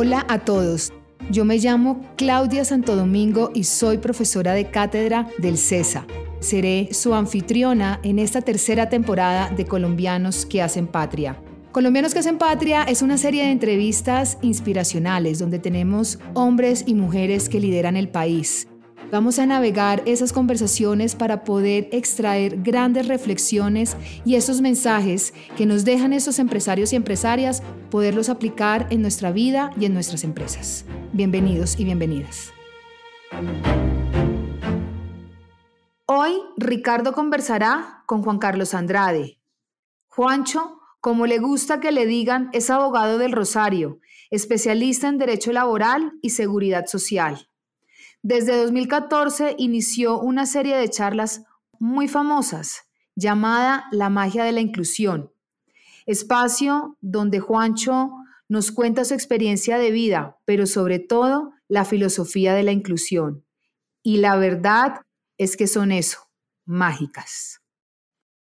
Hola a todos. Yo me llamo Claudia Santo Domingo y soy profesora de cátedra del CESA. Seré su anfitriona en esta tercera temporada de Colombianos que hacen patria. Colombianos que hacen patria es una serie de entrevistas inspiracionales donde tenemos hombres y mujeres que lideran el país. Vamos a navegar esas conversaciones para poder extraer grandes reflexiones y esos mensajes que nos dejan esos empresarios y empresarias, poderlos aplicar en nuestra vida y en nuestras empresas. Bienvenidos y bienvenidas. Hoy Ricardo conversará con Juan Carlos Andrade. Juancho, como le gusta que le digan, es abogado del Rosario, especialista en Derecho Laboral y Seguridad Social. Desde 2014 inició una serie de charlas muy famosas llamada La magia de la inclusión, espacio donde Juancho nos cuenta su experiencia de vida, pero sobre todo la filosofía de la inclusión. Y la verdad es que son eso, mágicas.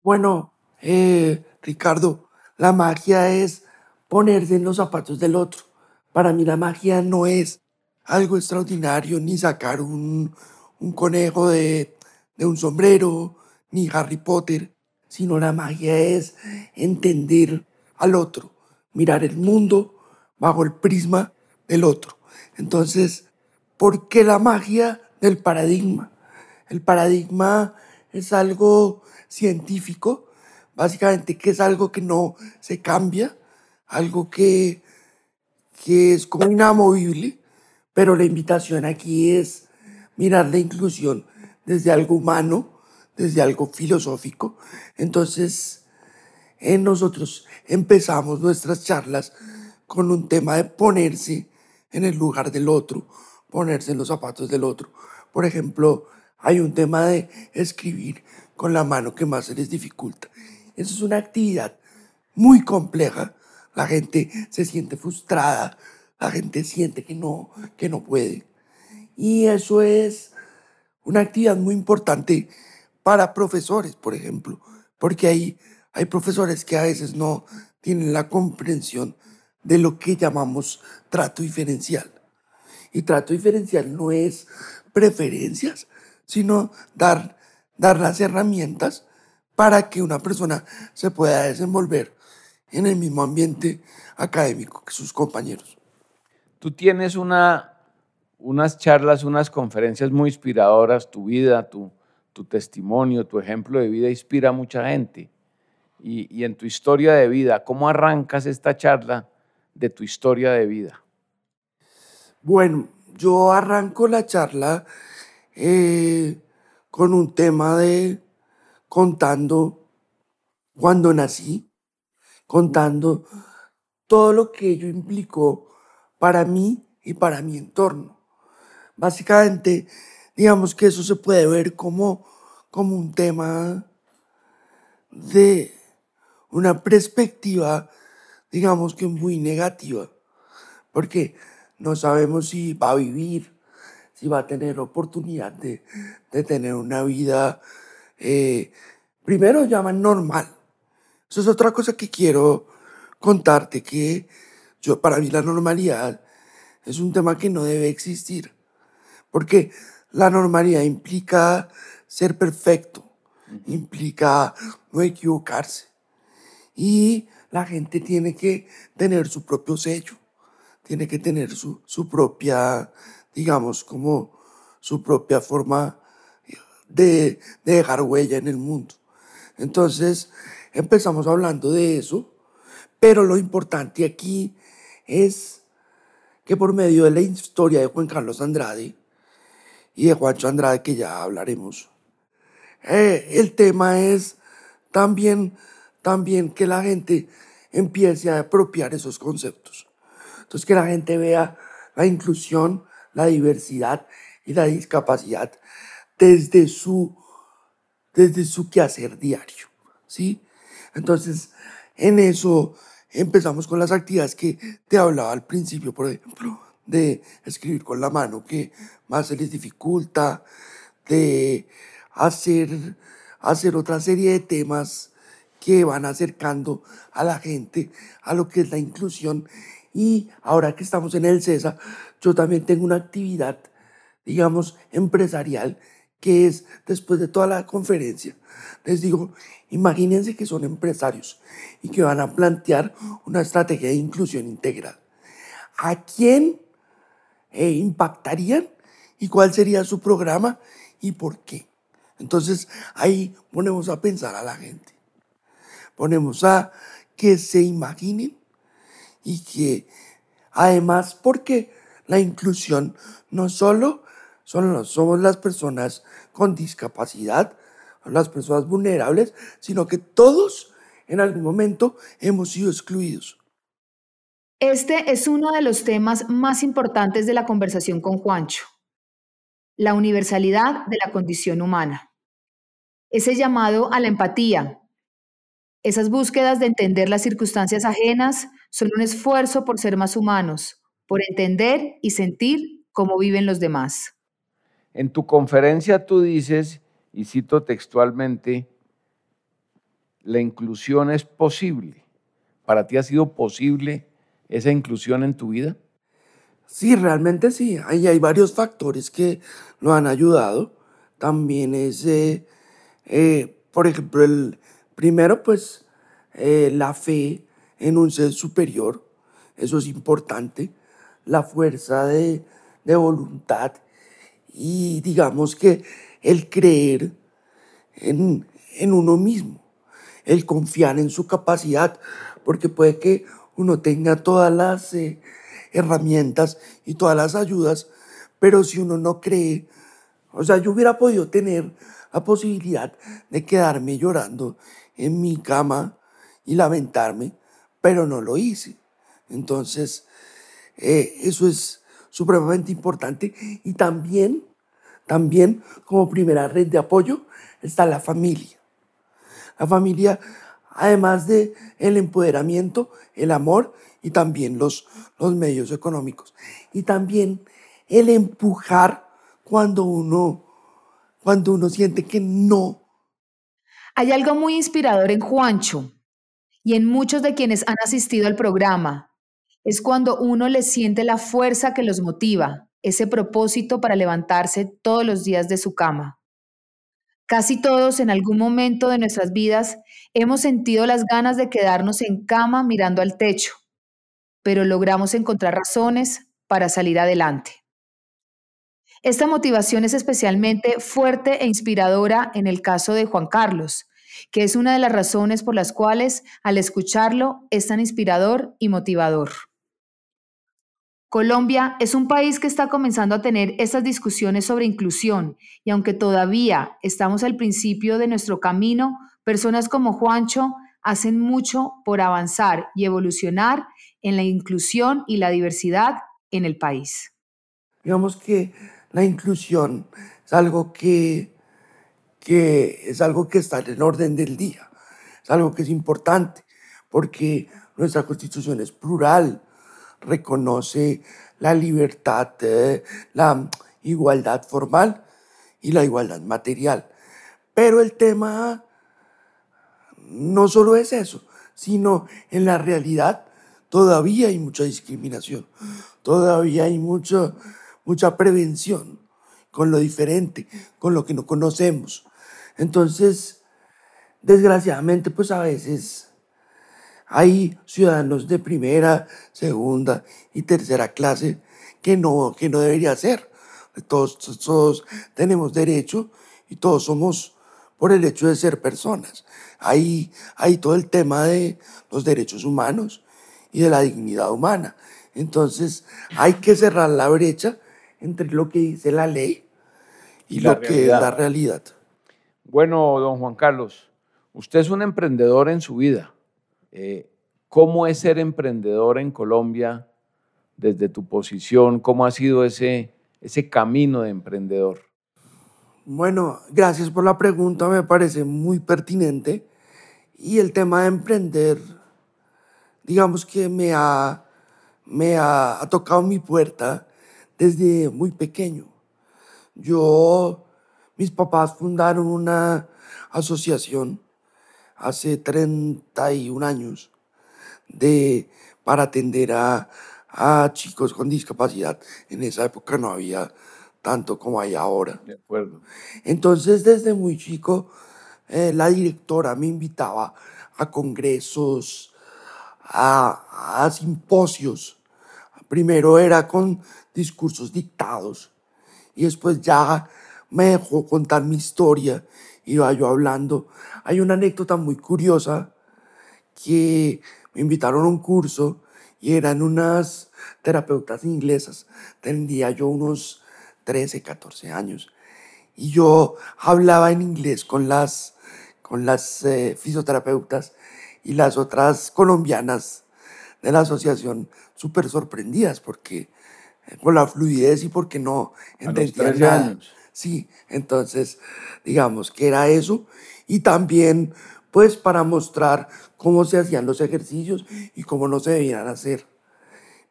Bueno, eh, Ricardo, la magia es ponerse en los zapatos del otro. Para mí la magia no es algo extraordinario, ni sacar un, un conejo de, de un sombrero, ni Harry Potter, sino la magia es entender al otro, mirar el mundo bajo el prisma del otro. Entonces, ¿por qué la magia del paradigma? El paradigma es algo científico, básicamente que es algo que no se cambia, algo que, que es como inamovible, pero la invitación aquí es mirar la inclusión desde algo humano, desde algo filosófico. Entonces, en nosotros empezamos nuestras charlas con un tema de ponerse en el lugar del otro, ponerse en los zapatos del otro. Por ejemplo, hay un tema de escribir con la mano que más se les dificulta. Eso es una actividad muy compleja. La gente se siente frustrada, la gente siente que no, que no puede. Y eso es una actividad muy importante para profesores, por ejemplo, porque hay, hay profesores que a veces no tienen la comprensión de lo que llamamos trato diferencial. Y trato diferencial no es preferencias, sino dar, dar las herramientas para que una persona se pueda desenvolver en el mismo ambiente académico que sus compañeros. Tú tienes una, unas charlas, unas conferencias muy inspiradoras, tu vida, tu, testimonio, tu ejemplo de vida inspira a mucha gente. Y, y en tu historia de vida, ¿cómo arrancas esta charla de tu historia de vida? Bueno, yo arranco la charla eh, con un tema de contando cuando nací, contando todo lo que ello implicó para mí y para mi entorno. Básicamente, digamos que eso se puede ver como, como un tema de una perspectiva digamos que muy negativa, porque no sabemos si va a vivir, si va a tener oportunidad de, tener una vida, eh, primero llaman normal. Eso es otra cosa que quiero contarte, que yo, para mí la normalidad es un tema que no debe existir, porque la normalidad implica ser perfecto, implica no equivocarse. Y la gente tiene que tener su propio sello, tiene que tener su, su propia, digamos, como su propia forma de, de dejar huella en el mundo. Entonces, empezamos hablando de eso, pero lo importante aquí es que por medio de la historia de Juan Carlos Andrade y de Juancho Andrade, que ya hablaremos, eh, el tema es también también que la gente empiece a apropiar esos conceptos. Entonces, que la gente vea la inclusión, la diversidad y la discapacidad desde su, desde su quehacer diario. ¿sí? Entonces, en eso empezamos con las actividades que te hablaba al principio, por ejemplo, de escribir con la mano, que más se les dificulta, de hacer, hacer otra serie de temas que van acercando a la gente a lo que es la inclusión. Y ahora que estamos en el CESA, yo también tengo una actividad, digamos, empresarial, que es después de toda la conferencia. Les digo, imagínense que son empresarios y que van a plantear una estrategia de inclusión integral. ¿A quién eh, impactarían y cuál sería su programa y por qué? Entonces ahí ponemos a pensar a la gente. Ponemos a que se imaginen y que además porque la inclusión no solo son, somos las personas con discapacidad, las personas vulnerables, sino que todos en algún momento hemos sido excluidos. Este es uno de los temas más importantes de la conversación con Juancho, la universalidad de la condición humana. Ese llamado a la empatía, esas búsquedas de entender las circunstancias ajenas son un esfuerzo por ser más humanos, por entender y sentir cómo viven los demás. En tu conferencia tú dices, y cito textualmente, la inclusión es posible. ¿Para ti ha sido posible esa inclusión en tu vida? Sí, realmente sí. Ahí hay varios factores que lo han ayudado. También es, eh, eh, por ejemplo, el primero, pues, eh, la fe en un ser superior. Eso es importante. La fuerza de, de voluntad y digamos que el creer en, en uno mismo, el confiar en su capacidad, porque puede que uno tenga todas las eh, herramientas y todas las ayudas, pero si uno no cree, o sea, yo hubiera podido tener la posibilidad de quedarme llorando en mi cama y lamentarme, pero no lo hice. Entonces, eh, eso es supremamente importante y también, también como primera red de apoyo está la familia. La familia además de el empoderamiento, el amor y también los, los medios económicos. Y también el empujar cuando uno, cuando uno siente que no. Hay algo muy inspirador en Juancho y en muchos de quienes han asistido al programa. Es cuando uno le siente la fuerza que los motiva, ese propósito para levantarse todos los días de su cama. Casi todos en algún momento de nuestras vidas hemos sentido las ganas de quedarnos en cama mirando al techo, pero logramos encontrar razones para salir adelante. Esta motivación es especialmente fuerte e inspiradora en el caso de Juan Carlos, que es una de las razones por las cuales al escucharlo es tan inspirador y motivador. Colombia es un país que está comenzando a tener estas discusiones sobre inclusión y aunque todavía estamos al principio de nuestro camino, personas como Juancho hacen mucho por avanzar y evolucionar en la inclusión y la diversidad en el país. Digamos que la inclusión es algo que, que es algo que está en el orden del día, es algo que es importante porque nuestra constitución es plural, reconoce la libertad, la igualdad formal y la igualdad material. Pero el tema no solo es eso, sino en la realidad todavía hay mucha discriminación, todavía hay mucha, mucha prevención con lo diferente, con lo que no conocemos. Entonces, desgraciadamente, pues a veces hay ciudadanos de primera, segunda y tercera clase que no, que no debería ser. Todos, todos tenemos derecho y todos somos por el hecho de ser personas. Hay, hay todo el tema de los derechos humanos y de la dignidad humana. Entonces hay que cerrar la brecha entre lo que dice la ley y, lo que es la realidad. Bueno, don Juan Carlos, usted es un emprendedor en su vida. Eh, ¿Cómo es ser emprendedor en Colombia desde tu posición? ¿Cómo ha sido ese, ese camino de emprendedor? Bueno, gracias por la pregunta, me parece muy pertinente. Y el tema de emprender, digamos que me ha, me ha, ha tocado mi puerta desde muy pequeño. Yo, mis papás fundaron una asociación hace 31 años de, para atender a, a chicos con discapacidad. En esa época no había tanto como hay ahora. De acuerdo. Entonces, desde muy chico, eh, la directora me invitaba a congresos, a, a simposios. Primero era con discursos dictados y después ya me dejó contar mi historia. Iba yo hablando. Hay una anécdota muy curiosa que me invitaron a un curso y eran unas terapeutas inglesas. Tendría yo unos 13, 14 años. Y yo hablaba en inglés con las, con las eh, fisioterapeutas y las otras colombianas de la asociación súper sorprendidas porque eh, por la fluidez y porque no entendían nada. Años. Sí, entonces digamos que era eso y también pues para mostrar cómo se hacían los ejercicios y cómo no se debían hacer.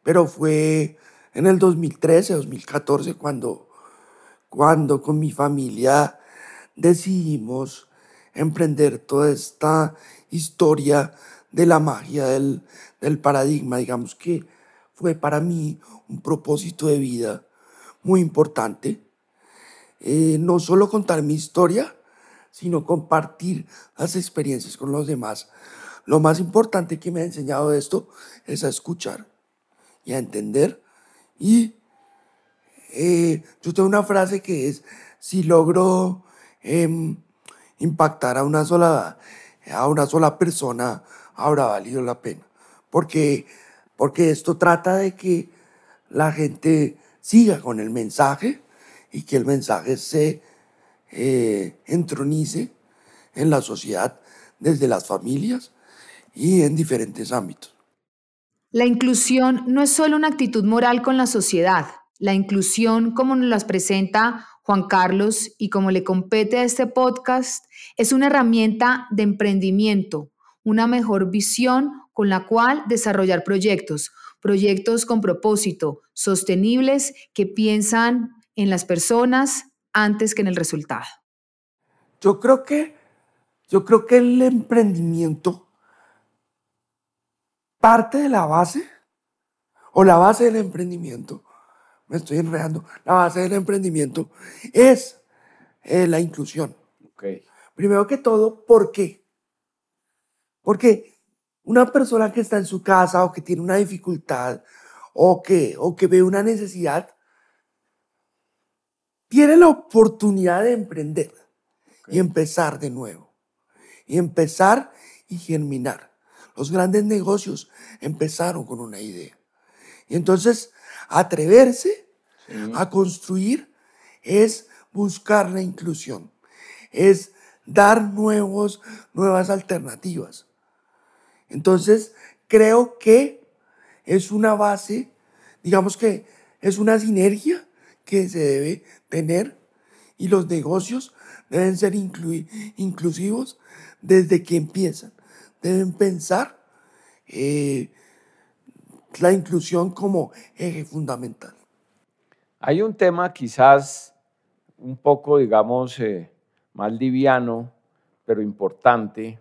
Pero fue en el 2013, 2014 cuando, cuando con mi familia decidimos emprender toda esta historia de la magia del, del paradigma. Digamos que fue para mí un propósito de vida muy importante. Eh, no solo contar mi historia, sino compartir las experiencias con los demás. Lo más importante que me ha enseñado esto es a escuchar y a entender. Y eh, yo tengo una frase que es, si logro em, impactar a una, sola, a una sola persona, habrá valido la pena. Porque, porque esto trata de que la gente siga con el mensaje y que el mensaje se eh, entronice en la sociedad desde las familias y en diferentes ámbitos. La inclusión no es solo una actitud moral con la sociedad. La inclusión, como nos las presenta Juan Carlos y como le compete a este podcast, es una herramienta de emprendimiento, una mejor visión con la cual desarrollar proyectos, proyectos con propósito, sostenibles, que piensan en las personas, antes que en el resultado? Yo creo que, yo creo que el emprendimiento parte de la base, o la base del emprendimiento, me estoy enredando, la base del emprendimiento es eh, la inclusión. Okay. Primero que todo, ¿por qué? Porque una persona que está en su casa o que tiene una dificultad o que, o que ve una necesidad, tiene la oportunidad de emprender y empezar de nuevo. Y empezar y germinar. Los grandes negocios empezaron con una idea. Y entonces, atreverse a construir es buscar la inclusión, es dar nuevos, nuevas alternativas. Entonces, creo que es una base, digamos que es una sinergia que se debe tener y los negocios deben ser inclusivos desde que empiezan. Deben pensar eh, la inclusión como eje fundamental. Hay un tema quizás un poco, digamos, eh, más liviano, pero importante,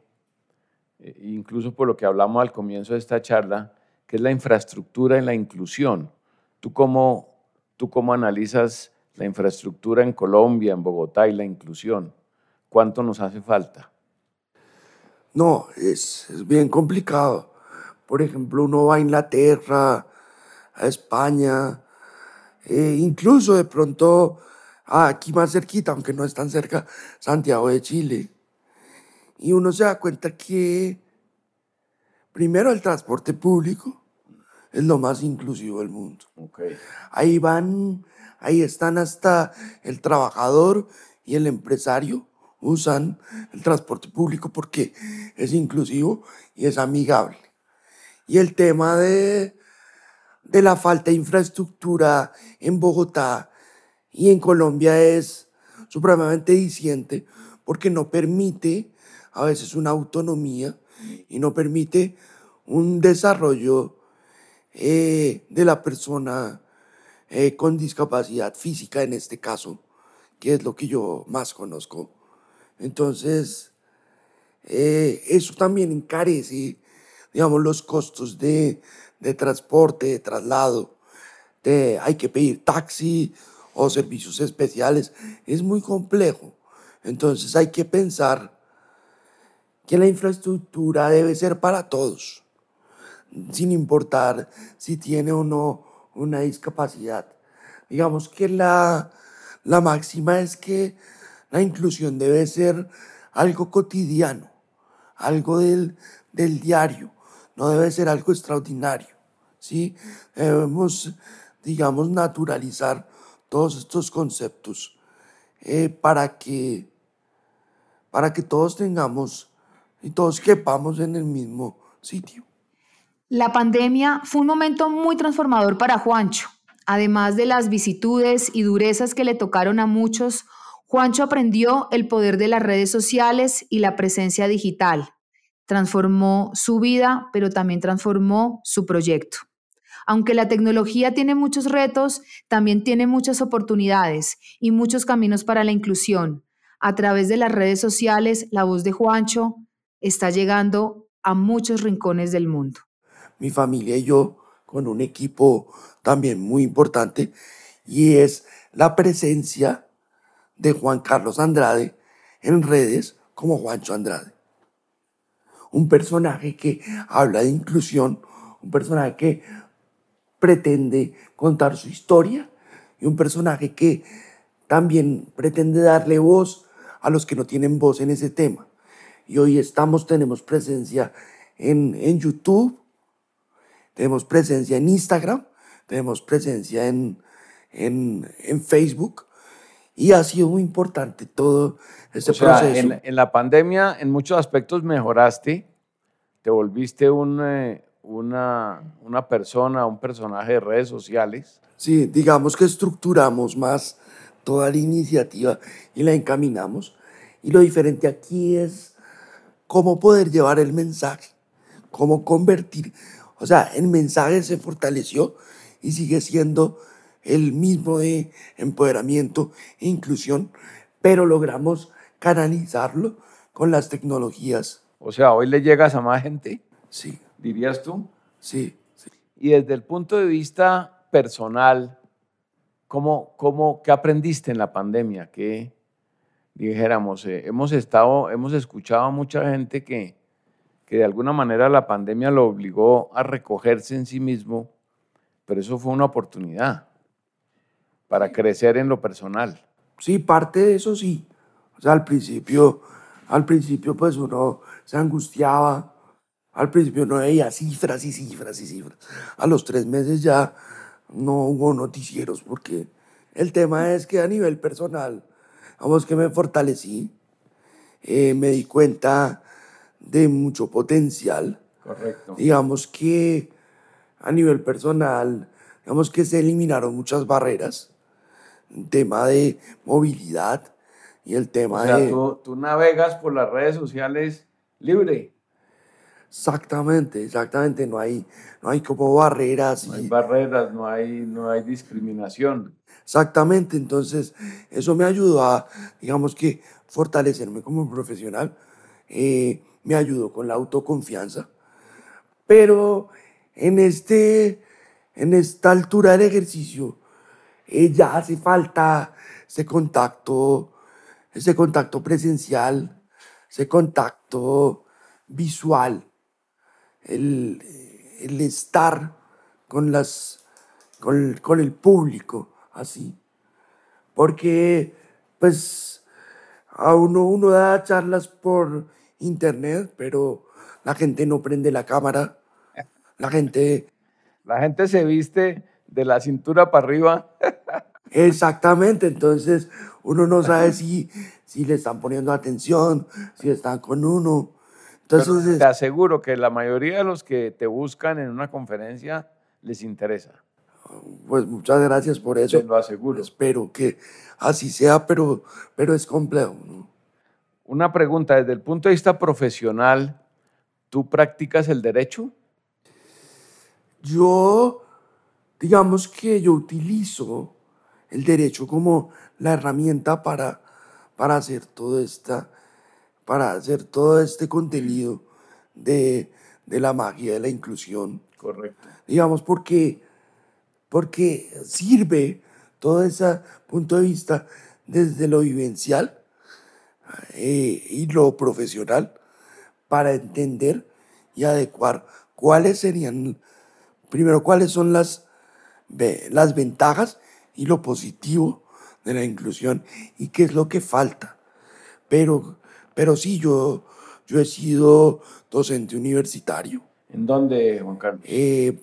eh, incluso por lo que hablamos al comienzo de esta charla, que es la infraestructura en la inclusión. ¿Tú cómo ¿Tú cómo analizas la infraestructura en Colombia, en Bogotá y la inclusión? ¿Cuánto nos hace falta? No, es, bien complicado. Por ejemplo, uno va a Inglaterra, a España, eh, incluso de pronto aquí más cerquita, aunque no es tan cerca, Santiago de Chile. Y uno se da cuenta que primero el transporte público, es lo más inclusivo del mundo. Ahí van, ahí están hasta el trabajador y el empresario usan el transporte público porque es inclusivo y es amigable. Y el tema de, de la falta de infraestructura en Bogotá y en Colombia es supremamente diciente porque no permite a veces una autonomía y no permite un desarrollo eh, de la persona eh, con discapacidad física en este caso, que es lo que yo más conozco. Entonces, eh, eso también encarece, digamos, los costos de, de transporte, de traslado, de hay que pedir taxi o servicios especiales, es muy complejo. Entonces hay que pensar que la infraestructura debe ser para todos, sin importar si tiene o no una discapacidad. Digamos que la, la máxima es que la inclusión debe ser algo cotidiano, algo del, del diario, no debe ser algo extraordinario. ¿sí? Debemos, digamos, naturalizar todos estos conceptos eh, para, que, para que todos tengamos y todos quepamos en el mismo sitio. La pandemia fue un momento muy transformador para Juancho. Además de las vicitudes y durezas que le tocaron a muchos, Juancho aprendió el poder de las redes sociales y la presencia digital. Transformó su vida, pero también transformó su proyecto. Aunque la tecnología tiene muchos retos, también tiene muchas oportunidades y muchos caminos para la inclusión. A través de las redes sociales, la voz de Juancho está llegando a muchos rincones del mundo. Mi familia y yo, con un equipo también muy importante, y es la presencia de Juan Carlos Andrade en redes como Juancho Andrade. Un personaje que habla de inclusión, un personaje que pretende contar su historia y un personaje que también pretende darle voz a los que no tienen voz en ese tema. Y hoy estamos, tenemos presencia en, en YouTube, tenemos presencia en Instagram, tenemos presencia en, en, en Facebook y ha sido muy importante todo ese proceso. En, la pandemia, en muchos aspectos mejoraste, te volviste un, eh, una, una persona, un personaje de redes sociales. Sí, digamos que estructuramos más toda la iniciativa y la encaminamos. Y lo diferente aquí es cómo poder llevar el mensaje, cómo convertir. O sea, el mensaje se fortaleció y sigue siendo el mismo de empoderamiento e inclusión, pero logramos canalizarlo con las tecnologías. O sea, hoy le llegas a más gente. Sí. ¿Dirías tú? Sí. Y desde el punto de vista personal, ¿cómo, cómo, ¿qué aprendiste en la pandemia? ¿Qué, dijéramos, eh, hemos estado, hemos escuchado a mucha gente que, que de alguna manera la pandemia lo obligó a recogerse en sí mismo, pero eso fue una oportunidad para crecer en lo personal. Sí, parte de eso sí. O sea, al principio, al principio pues uno se angustiaba, al principio no veía cifras y cifras y cifras. A los tres meses ya no hubo noticieros porque el tema es que a nivel personal, vamos que me fortalecí, eh, me di cuenta de mucho potencial. Correcto. Digamos que a nivel personal, digamos que se eliminaron muchas barreras el tema de movilidad y el tema o sea, de... Tú, tú navegas por las redes sociales libre. Exactamente, exactamente. No hay, no hay como barreras. No hay barreras, no hay, no hay discriminación. Exactamente, entonces eso me ayudó a, digamos que, fortalecerme como profesional, eh, me ayudó con la autoconfianza, pero en, este, en esta altura del ejercicio eh, ya hace falta ese contacto, ese contacto presencial, ese contacto visual, el, el estar con, las, con, con el público, así. Porque, pues, a uno, uno da charlas por internet, pero la gente no prende la cámara, la gente... La gente se viste de la cintura para arriba. Exactamente, entonces uno no sabe si, si le están poniendo atención, si están con uno. Entonces, te aseguro que la mayoría de los que te buscan en una conferencia les interesa. Pues muchas gracias por eso. Te lo aseguro. Espero que así sea, pero, pero es complejo. Una pregunta, desde el punto de vista profesional, ¿tú practicas el derecho? Yo digamos que yo utilizo el derecho como la herramienta para, para hacer todo esta, para hacer todo este contenido de, de la magia de la inclusión. Correcto. Digamos, porque, porque sirve todo ese punto de vista desde lo vivencial eh, y lo profesional para entender y adecuar cuáles serían, primero, cuáles son las, las ventajas y lo positivo de la inclusión y qué es lo que falta. Pero, pero sí, yo, yo he sido docente universitario. ¿En dónde, Juan Carlos? Eh,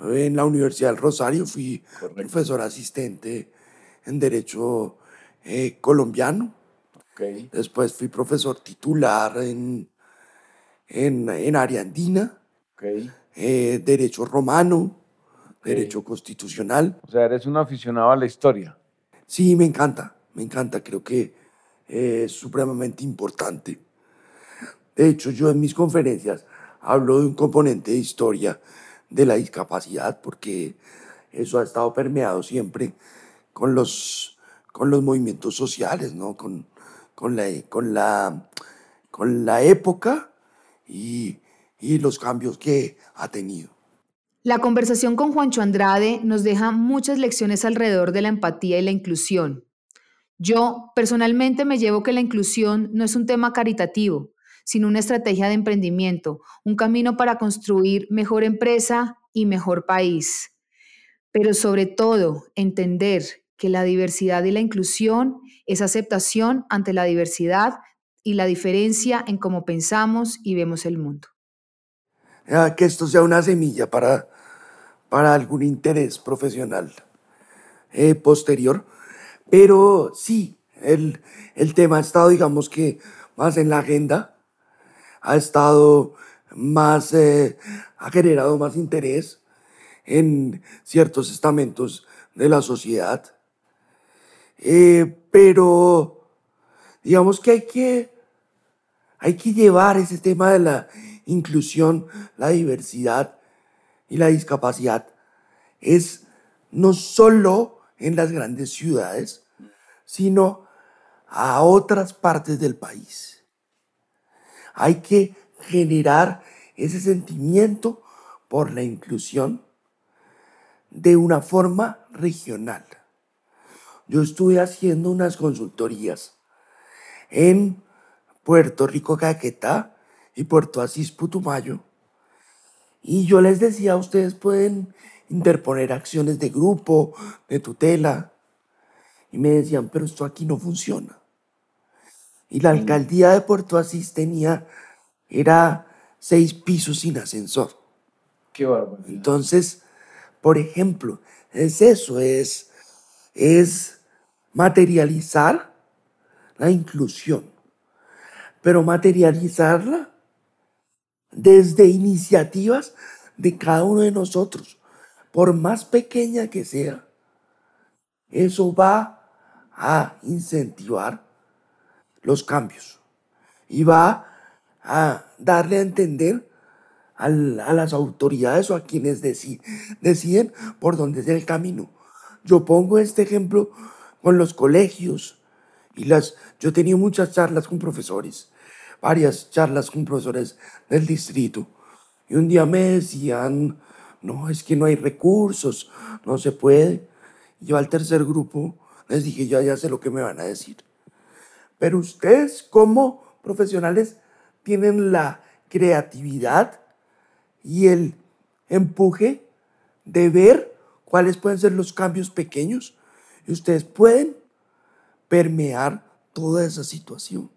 en la Universidad del Rosario fui profesor asistente en Derecho eh, Colombiano. Después fui profesor titular en, en, en área andina, eh, Derecho Romano, Derecho Constitucional. O sea, eres un aficionado a la historia. Sí, me encanta, me encanta, creo que es supremamente importante. De hecho, yo en mis conferencias hablo de un componente de historia de la discapacidad, porque eso ha estado permeado siempre con los, con los movimientos sociales, ¿no? con, con, la, con, la, con la época y, y los cambios que ha tenido. La conversación con Juancho Andrade nos deja muchas lecciones alrededor de la empatía y la inclusión. Yo personalmente me llevo que la inclusión no es un tema caritativo, sino una estrategia de emprendimiento, un camino para construir mejor empresa y mejor país. Pero sobre todo, entender que la diversidad y la inclusión es aceptación ante la diversidad y la diferencia en cómo pensamos y vemos el mundo. que esto sea una semilla para, para algún interés profesional eh, posterior. Pero sí, el, el tema ha estado, digamos que, más en la agenda ha estado más, eh, ha generado más interés en ciertos estamentos de la sociedad. Eh, pero digamos que hay que, hay que llevar ese tema de la inclusión, la diversidad y la discapacidad. Es no solo en las grandes ciudades, sino a otras partes del país. Hay que generar ese sentimiento por la inclusión de una forma regional. Yo estuve haciendo unas consultorías en Puerto Rico, Caquetá y Puerto Asís, Putumayo. Y yo les decía, ustedes pueden interponer acciones de grupo, de tutela. Y me decían, pero esto aquí no funciona. Y la alcaldía de Puerto Asís tenía, era seis pisos sin ascensor. Qué barbaridad. Entonces, por ejemplo, es eso, es, es materializar la inclusión, pero materializarla desde iniciativas de cada uno de nosotros, por más pequeña que sea, eso va a incentivar los cambios y va a darle a entender a las autoridades o a quienes deciden, por dónde es el camino. Yo pongo este ejemplo con los colegios y las, yo he tenido muchas charlas con profesores, varias charlas con profesores del distrito y un día me decían, no, es que no hay recursos, no se puede. yo al tercer grupo les dije, yo ya sé lo que me van a decir. Pero ustedes como profesionales tienen la creatividad y el empuje de ver cuáles pueden ser los cambios pequeños y ustedes pueden permear toda esa situación.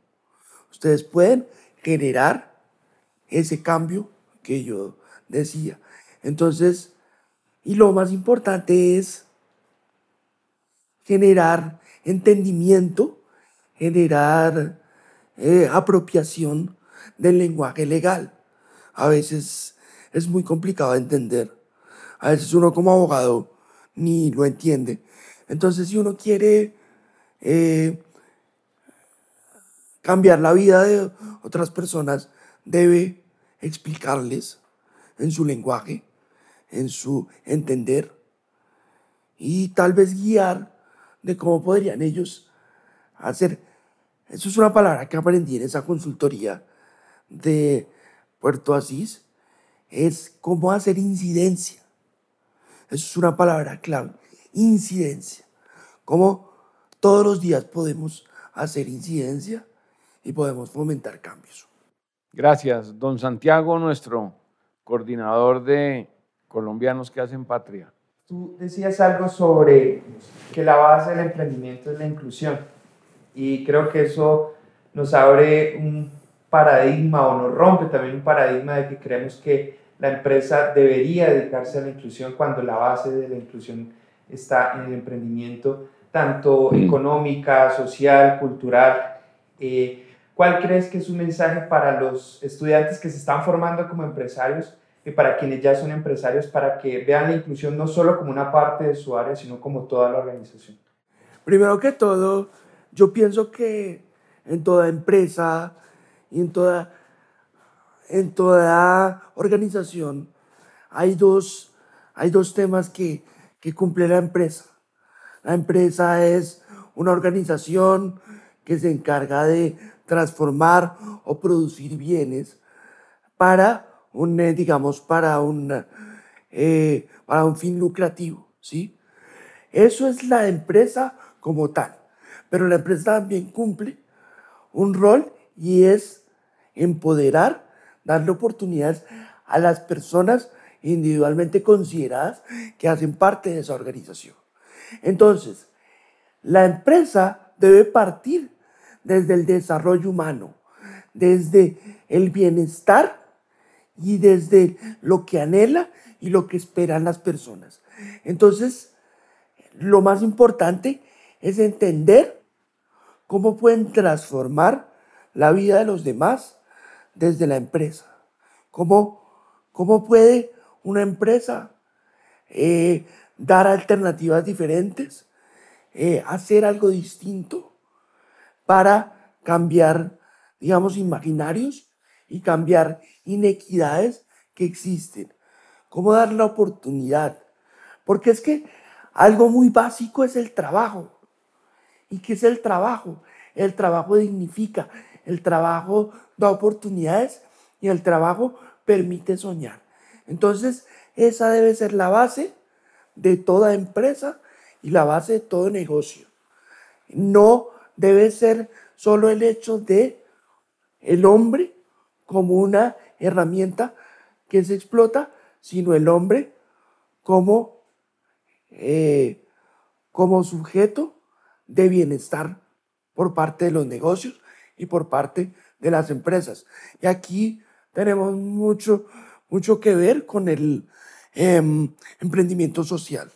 Ustedes pueden generar ese cambio que yo decía. Entonces, y lo más importante es generar entendimiento generar eh, apropiación del lenguaje legal. A veces es muy complicado de entender. A veces uno como abogado ni lo entiende. Entonces si uno quiere eh, cambiar la vida de otras personas, debe explicarles en su lenguaje, en su entender y tal vez guiar de cómo podrían ellos hacer eso es una palabra que aprendí en esa consultoría de Puerto Asís. es cómo hacer incidencia. Eso es una palabra clave, incidencia. Cómo todos los días podemos hacer incidencia y podemos fomentar cambios. Gracias. Don Santiago, nuestro coordinador de colombianos que hacen patria. Tú decías algo sobre que la base del emprendimiento es la inclusión y creo que eso nos abre un paradigma o nos rompe también un paradigma de que creemos que la empresa debería dedicarse a la inclusión cuando la base de la inclusión está en el emprendimiento, tanto mm. económica, social, cultural. Eh, ¿Cuál crees que es un mensaje para los estudiantes que se están formando como empresarios y para quienes ya son empresarios para que vean la inclusión no solo como una parte de su área, sino como toda la organización? Primero que todo, yo pienso que en toda empresa y en toda, en toda organización hay dos, hay dos temas que, que cumple la empresa. La empresa es una organización que se encarga de transformar o producir bienes para un, eh, digamos, para un, eh, para un fin lucrativo, ¿sí? Eso es la empresa como tal. Pero la empresa también cumple un rol y es empoderar, darle oportunidades a las personas individualmente consideradas que hacen parte de esa organización. Entonces, la empresa debe partir desde el desarrollo humano, desde el bienestar y desde lo que anhela y lo que esperan las personas. Entonces, lo más importante es entender cómo pueden transformar la vida de los demás desde la empresa. ¿Cómo, cómo puede una empresa eh, dar alternativas diferentes, eh, hacer algo distinto para cambiar, digamos, imaginarios y cambiar inequidades que existen. ¿Cómo dar la oportunidad? Porque es que algo muy básico es el trabajo. ¿Y qué es el trabajo? El trabajo dignifica, el trabajo da oportunidades y el trabajo permite soñar. Entonces, esa debe ser la base de toda empresa y la base de todo negocio. No debe ser solo el hecho de el hombre como una herramienta que se explota, sino el hombre como, eh, como sujeto de bienestar por parte de los negocios y por parte de las empresas. Y aquí tenemos mucho, mucho que ver con el em, emprendimiento social,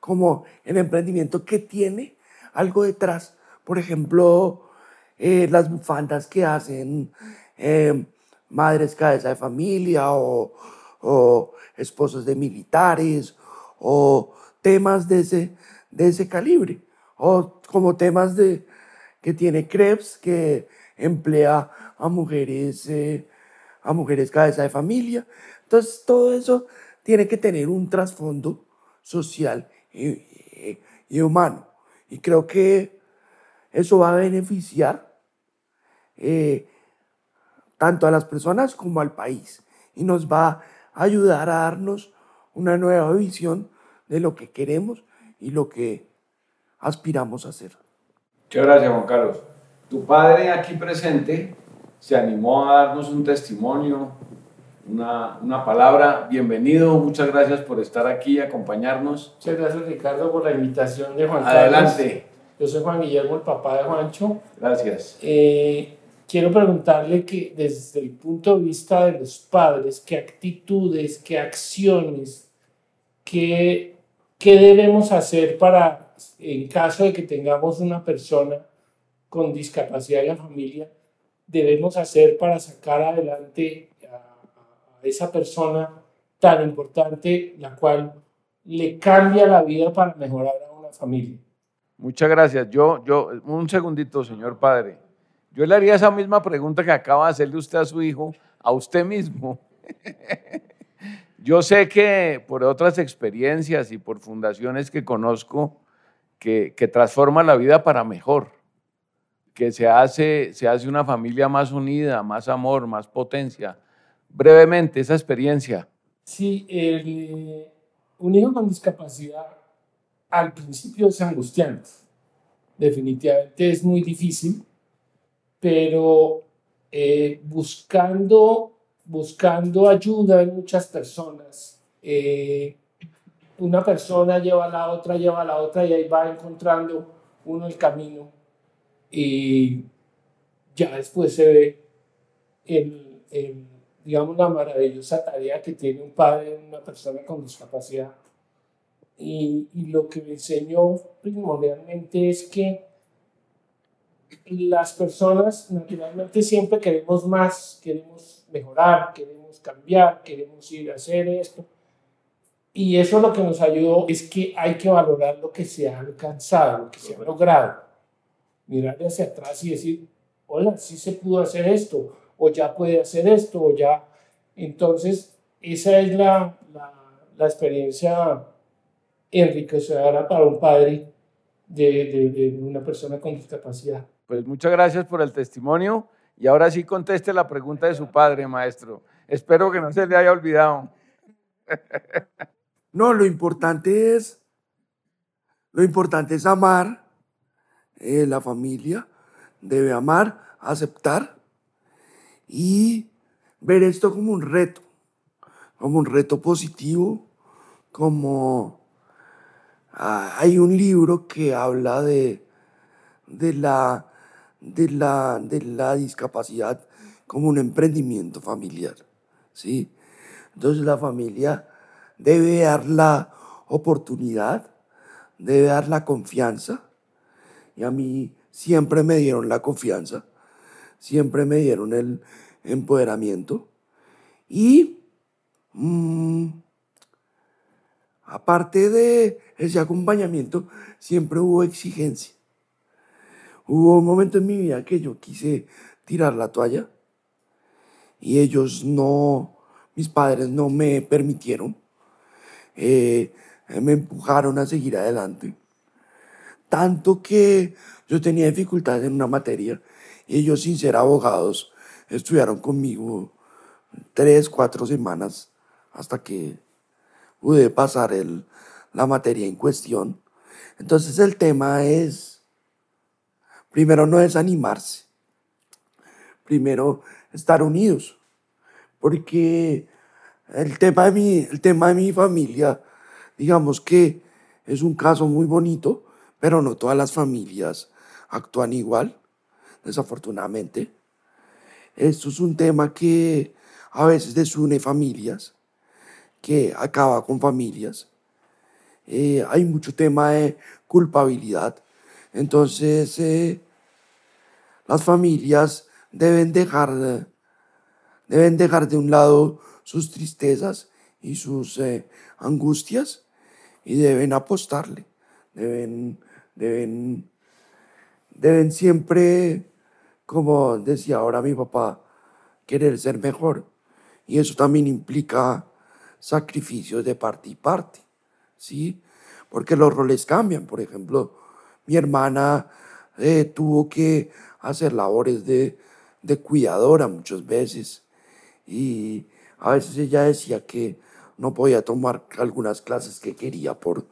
como el emprendimiento que tiene algo detrás. Por ejemplo, eh, las bufandas que hacen em, madres cabeza de familia o, o, esposos de militares o temas de ese, de ese calibre o como temas de, que tiene Krebs, que emplea a mujeres, eh, a mujeres cabeza de familia. Entonces, todo eso tiene que tener un trasfondo social y, humano. Y creo que eso va a beneficiar eh, tanto a las personas como al país. Y nos va a ayudar a darnos una nueva visión de lo que queremos y lo que aspiramos a hacer. Muchas gracias, Juan Carlos. Tu padre aquí presente se animó a darnos un testimonio, una, una, palabra. Bienvenido, muchas gracias por estar aquí y acompañarnos. Muchas gracias, Ricardo, por la invitación de Juan Carlos. Adelante. Yo soy Juan Guillermo, el papá de Juancho. Gracias. Eh, quiero preguntarle que desde el punto de vista de los padres, qué actitudes, qué acciones, qué, qué debemos hacer para en caso de que tengamos una persona con discapacidad en la familia, debemos hacer para sacar adelante a, esa persona tan importante, la cual le cambia la vida para mejorar a una familia. Muchas gracias. Yo, yo, un segundito, señor padre. Yo le haría esa misma pregunta que acaba de hacerle usted a su hijo, a usted mismo. Yo sé que por otras experiencias y por fundaciones que conozco, que, transforma la vida para mejor, que se hace, se hace una familia más unida, más amor, más potencia, brevemente esa experiencia. Sí, el, un hijo con discapacidad al principio es angustiante. Definitivamente es muy difícil, pero eh, buscando, buscando ayuda en muchas personas, eh, una persona lleva a la otra, lleva a la otra y ahí va encontrando uno el camino y ya después se ve el, el digamos, la maravillosa tarea que tiene un padre, una persona con discapacidad. Y, y lo que me enseñó primordialmente es que las personas naturalmente siempre queremos más, queremos mejorar, queremos cambiar, queremos ir a hacer esto. Y eso lo que nos ayudó es que hay que valorar lo que se ha alcanzado, lo que se ha logrado. Mirar hacia atrás y decir, hola, sí se pudo hacer esto, o ya puede hacer esto, o ya. Entonces, esa es la, la, la experiencia enriquecedora para un padre de, de, de, una persona con discapacidad. Pues muchas gracias por el testimonio y ahora sí conteste la pregunta de su padre, maestro. Espero que no se le haya olvidado. No, lo importante es, lo importante es amar, eh, la familia debe amar, aceptar y ver esto como un reto, como un reto positivo, como ah, hay un libro que habla de, de, la, de, la, de la discapacidad como un emprendimiento familiar, ¿sí? Entonces la familia debe dar la oportunidad, debe dar la confianza, y a mí siempre me dieron la confianza, siempre me dieron el empoderamiento. Y mmm, aparte de ese acompañamiento, siempre hubo exigencia. Hubo un momento en mi vida que yo quise tirar la toalla y ellos no, mis padres no me permitieron, eh, me empujaron a seguir adelante. Tanto que yo tenía dificultades en una materia y ellos sin ser abogados estudiaron conmigo tres, cuatro semanas hasta que pude pasar el, la materia en cuestión. Entonces el tema es, primero no desanimarse, primero estar unidos, porque el tema de mi, el tema de mi familia, digamos que es un caso muy bonito, pero no todas las familias actúan igual, desafortunadamente. Esto es un tema que a veces desune familias, que acaba con familias. Eh, hay mucho tema de culpabilidad. Entonces, eh, las familias deben dejar, deben dejar de un lado sus tristezas y sus eh, angustias y deben apostarle, deben, deben, deben siempre como decía ahora mi papá, querer ser mejor. Y eso también implica sacrificios de parte y parte, ¿sí? Porque los roles cambian. Por ejemplo, mi hermana eh, tuvo que hacer labores de, de cuidadora muchas veces. Y a veces ella decía que no podía tomar algunas clases que quería por,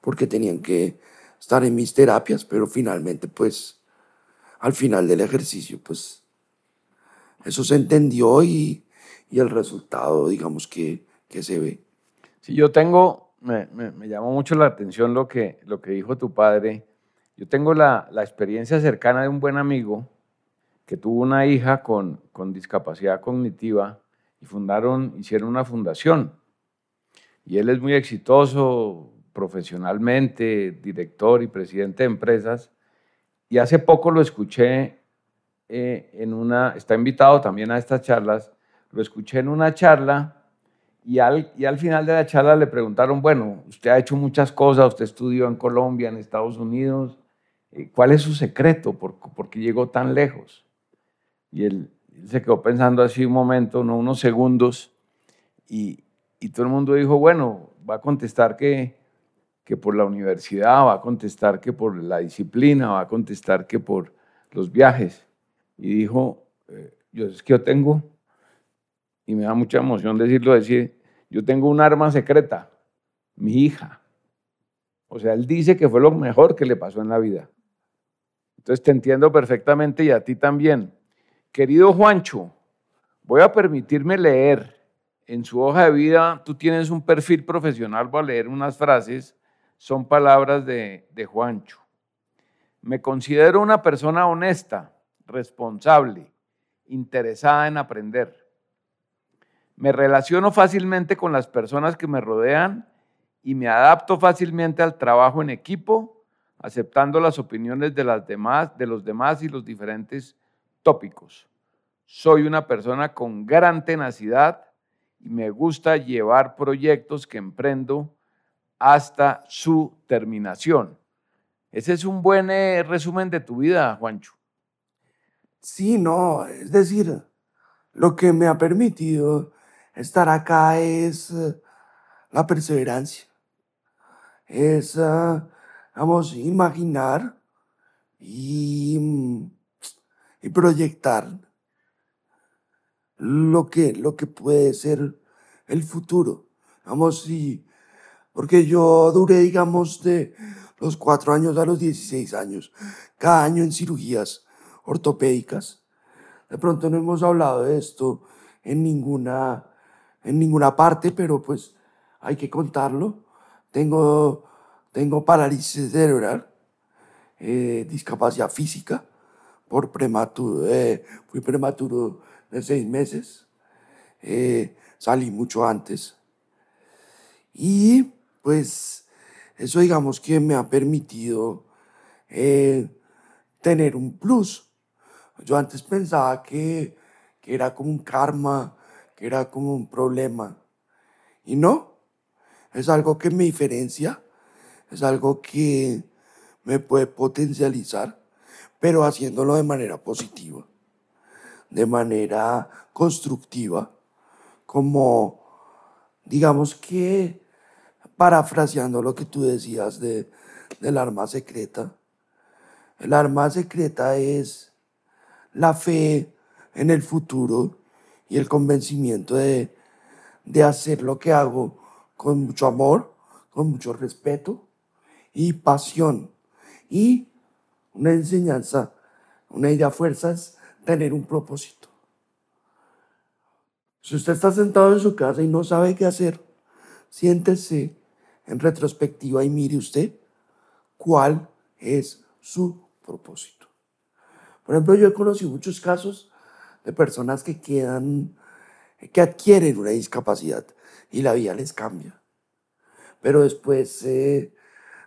porque tenían que estar en mis terapias, pero finalmente pues al final del ejercicio, pues eso se entendió y, y el resultado, digamos, que, que, se ve. Sí, yo tengo, me, me, me, llamó mucho la atención lo que, lo que dijo tu padre. Yo tengo la, la experiencia cercana de un buen amigo que tuvo una hija con, con discapacidad cognitiva y fundaron, hicieron una fundación. Y él es muy exitoso profesionalmente, director y presidente de empresas y hace poco lo escuché eh, en una, está invitado también a estas charlas, lo escuché en una charla y al, y al final de la charla le preguntaron, bueno, usted ha hecho muchas cosas, usted estudió en Colombia, en Estados Unidos, eh, ¿cuál es su secreto? ¿Por, por qué llegó tan lejos? Y él, él, se quedó pensando así un momento, no unos segundos, y, y todo el mundo dijo, bueno, va a contestar que que por la universidad, va a contestar que por la disciplina, va a contestar que por los viajes. Y dijo, eh, yo es que yo tengo y me da mucha emoción decirlo, decir, yo tengo un arma secreta, mi hija. O sea, él dice que fue lo mejor que le pasó en la vida. Entonces te entiendo perfectamente y a ti también. Querido Juancho, voy a permitirme leer en su hoja de vida, tú tienes un perfil profesional, voy a leer unas frases, son palabras de, Juancho. Me considero una persona honesta, responsable, interesada en aprender. Me relaciono fácilmente con las personas que me rodean y me adapto fácilmente al trabajo en equipo, aceptando las opiniones de los demás y los diferentes tópicos. Soy una persona con gran tenacidad y me gusta llevar proyectos que emprendo hasta su terminación. Ese es un buen eh, resumen de tu vida, Juancho. Sí, no, es decir, lo que me ha permitido estar acá es eh, la perseverancia. Es, uh, vamos, imaginar y, proyectar lo que, lo que puede ser el futuro. Vamos, sí, porque yo duré, digamos, de los cuatro años a los 16 años, cada año en cirugías ortopédicas. De pronto no hemos hablado de esto en ninguna, en ninguna parte, pero pues hay que contarlo. Tengo, tengo parálisis cerebral, eh, discapacidad física, por prematuro, eh, fui prematuro de seis meses, eh, salí mucho antes. Y pues eso digamos que me ha permitido tener un plus. Yo antes pensaba que, que era como un karma, que era como un problema. Y no, es algo que me diferencia, es algo que me puede potencializar, pero haciéndolo de manera positiva, de manera constructiva, como digamos que parafraseando lo que tú decías de, del arma secreta, el arma secreta es la fe en el futuro y el convencimiento de, de hacer lo que hago con mucho amor, con mucho respeto y pasión. Y una enseñanza, una idea fuerza es tener un propósito. Si usted está sentado en su casa y no sabe qué hacer, siéntese en retrospectiva y mire usted cuál es su propósito. Por ejemplo, yo he conocido muchos casos de personas que quedan, que adquieren una discapacidad y la vida les cambia. Pero después, eh,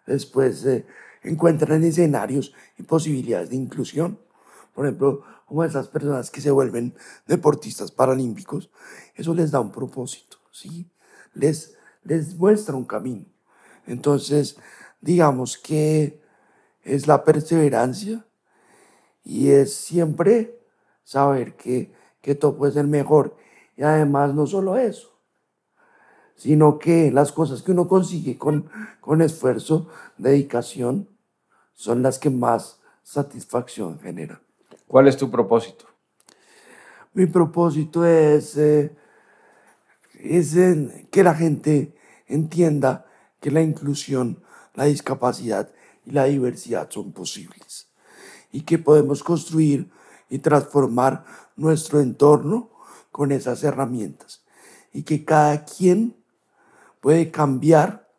después eh, encuentran escenarios y posibilidades de inclusión. Por ejemplo, como esas personas que se vuelven deportistas paralímpicos, eso les da un propósito, ¿sí? Les, les muestra un camino. Entonces, digamos que es la perseverancia y es siempre saber que, que todo puede ser mejor. Y además no solo eso, sino que las cosas que uno consigue con, con esfuerzo, dedicación, son las que más satisfacción generan. ¿Cuál es tu propósito? Mi propósito es, eh, es que la gente entienda que la inclusión, la discapacidad y la diversidad son posibles y que podemos construir y transformar nuestro entorno con esas herramientas y que cada quien puede cambiar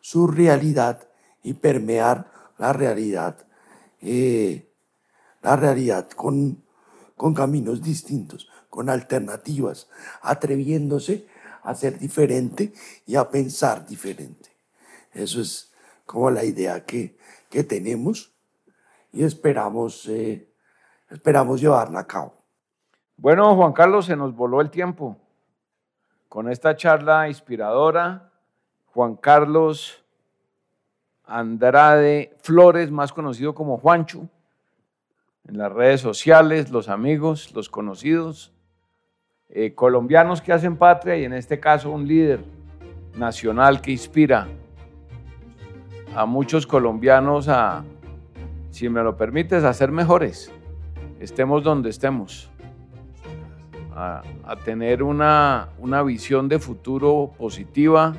su realidad y permear la realidad, eh, la realidad con, con caminos distintos, con alternativas, atreviéndose a ser diferente y a pensar diferente. Eso es como la idea que, que tenemos y esperamos, eh, esperamos llevarla a cabo. Bueno, Juan Carlos, se nos voló el tiempo con esta charla inspiradora. Juan Carlos Andrade Flores, más conocido como Juancho, en las redes sociales, los amigos, los conocidos, eh, colombianos que hacen patria y en este caso un líder nacional que inspira a muchos colombianos a, si me lo permites, a ser mejores, estemos donde estemos a, a tener una, una visión de futuro positiva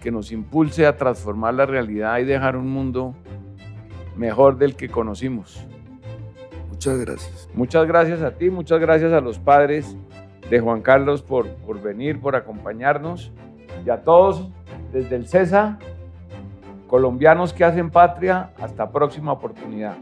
que nos impulse a transformar la realidad y dejar un mundo mejor del que conocimos. Muchas gracias. Muchas gracias a ti, muchas gracias a los padres de Juan Carlos por, por venir, por acompañarnos y a todos desde el CESA, colombianos que hacen patria, hasta próxima oportunidad.